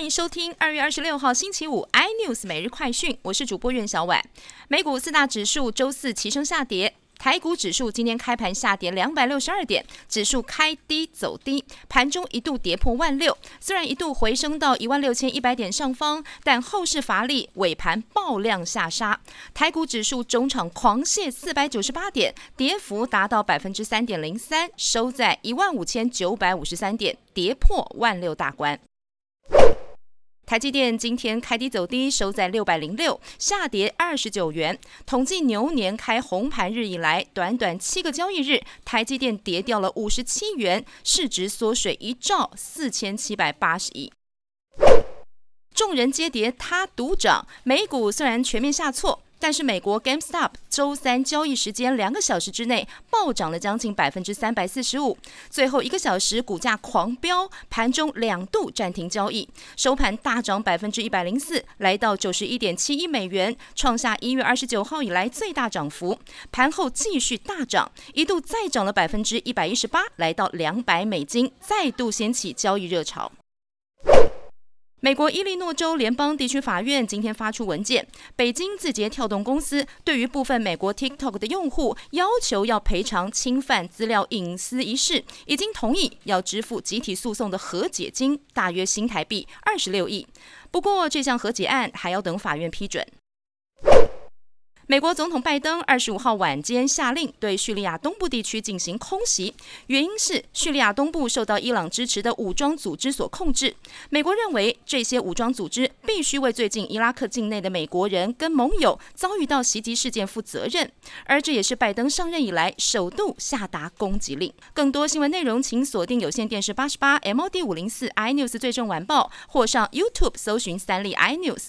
欢迎收听二月二十六号星期五 iNews 每日快讯，我是主播苑小婉。美股四大指数周四齐声下跌，台股指数今天开盘下跌两百六十二点，指数开低走低，盘中一度跌破万六，虽然一度回升到一万六千一百点上方，但后市乏力，尾盘爆量下杀。台股指数中场狂泻四百九十八点，跌幅达到百分之三点零三，收在一万五千九百五十三点，跌破万六大关。台积电今天开低走低，收在六百零六，下跌二十九元。统计牛年开红盘日以来，短短七个交易日，台积电跌掉了五十七元，市值缩水一兆四千七百八十亿。众人皆跌，他独涨。美股虽然全面下挫。但是美国 GameStop 周三交易时间两个小时之内暴涨了将近百分之三百四十五，最后一个小时股价狂飙，盘中两度暂停交易，收盘大涨百分之一百零四，来到九十一点七一美元，创下一月二十九号以来最大涨幅。盘后继续大涨，一度再涨了百分之一百一十八，来到两百美金，再度掀起交易热潮。美国伊利诺州联邦地区法院今天发出文件，北京字节跳动公司对于部分美国 TikTok 的用户要求要赔偿侵犯资料隐私一事，已经同意要支付集体诉讼的和解金，大约新台币二十六亿。不过这项和解案还要等法院批准。美国总统拜登二十五号晚间下令对叙利亚东部地区进行空袭，原因是叙利亚东部受到伊朗支持的武装组织所控制。美国认为这些武装组织必须为最近伊拉克境内的美国人跟盟友遭遇到袭击事件负责任，而这也是拜登上任以来首度下达攻击令。更多新闻内容，请锁定有线电视八十八 MOD 五零四 iNews 最正晚报，或上 YouTube 搜寻三立 iNews。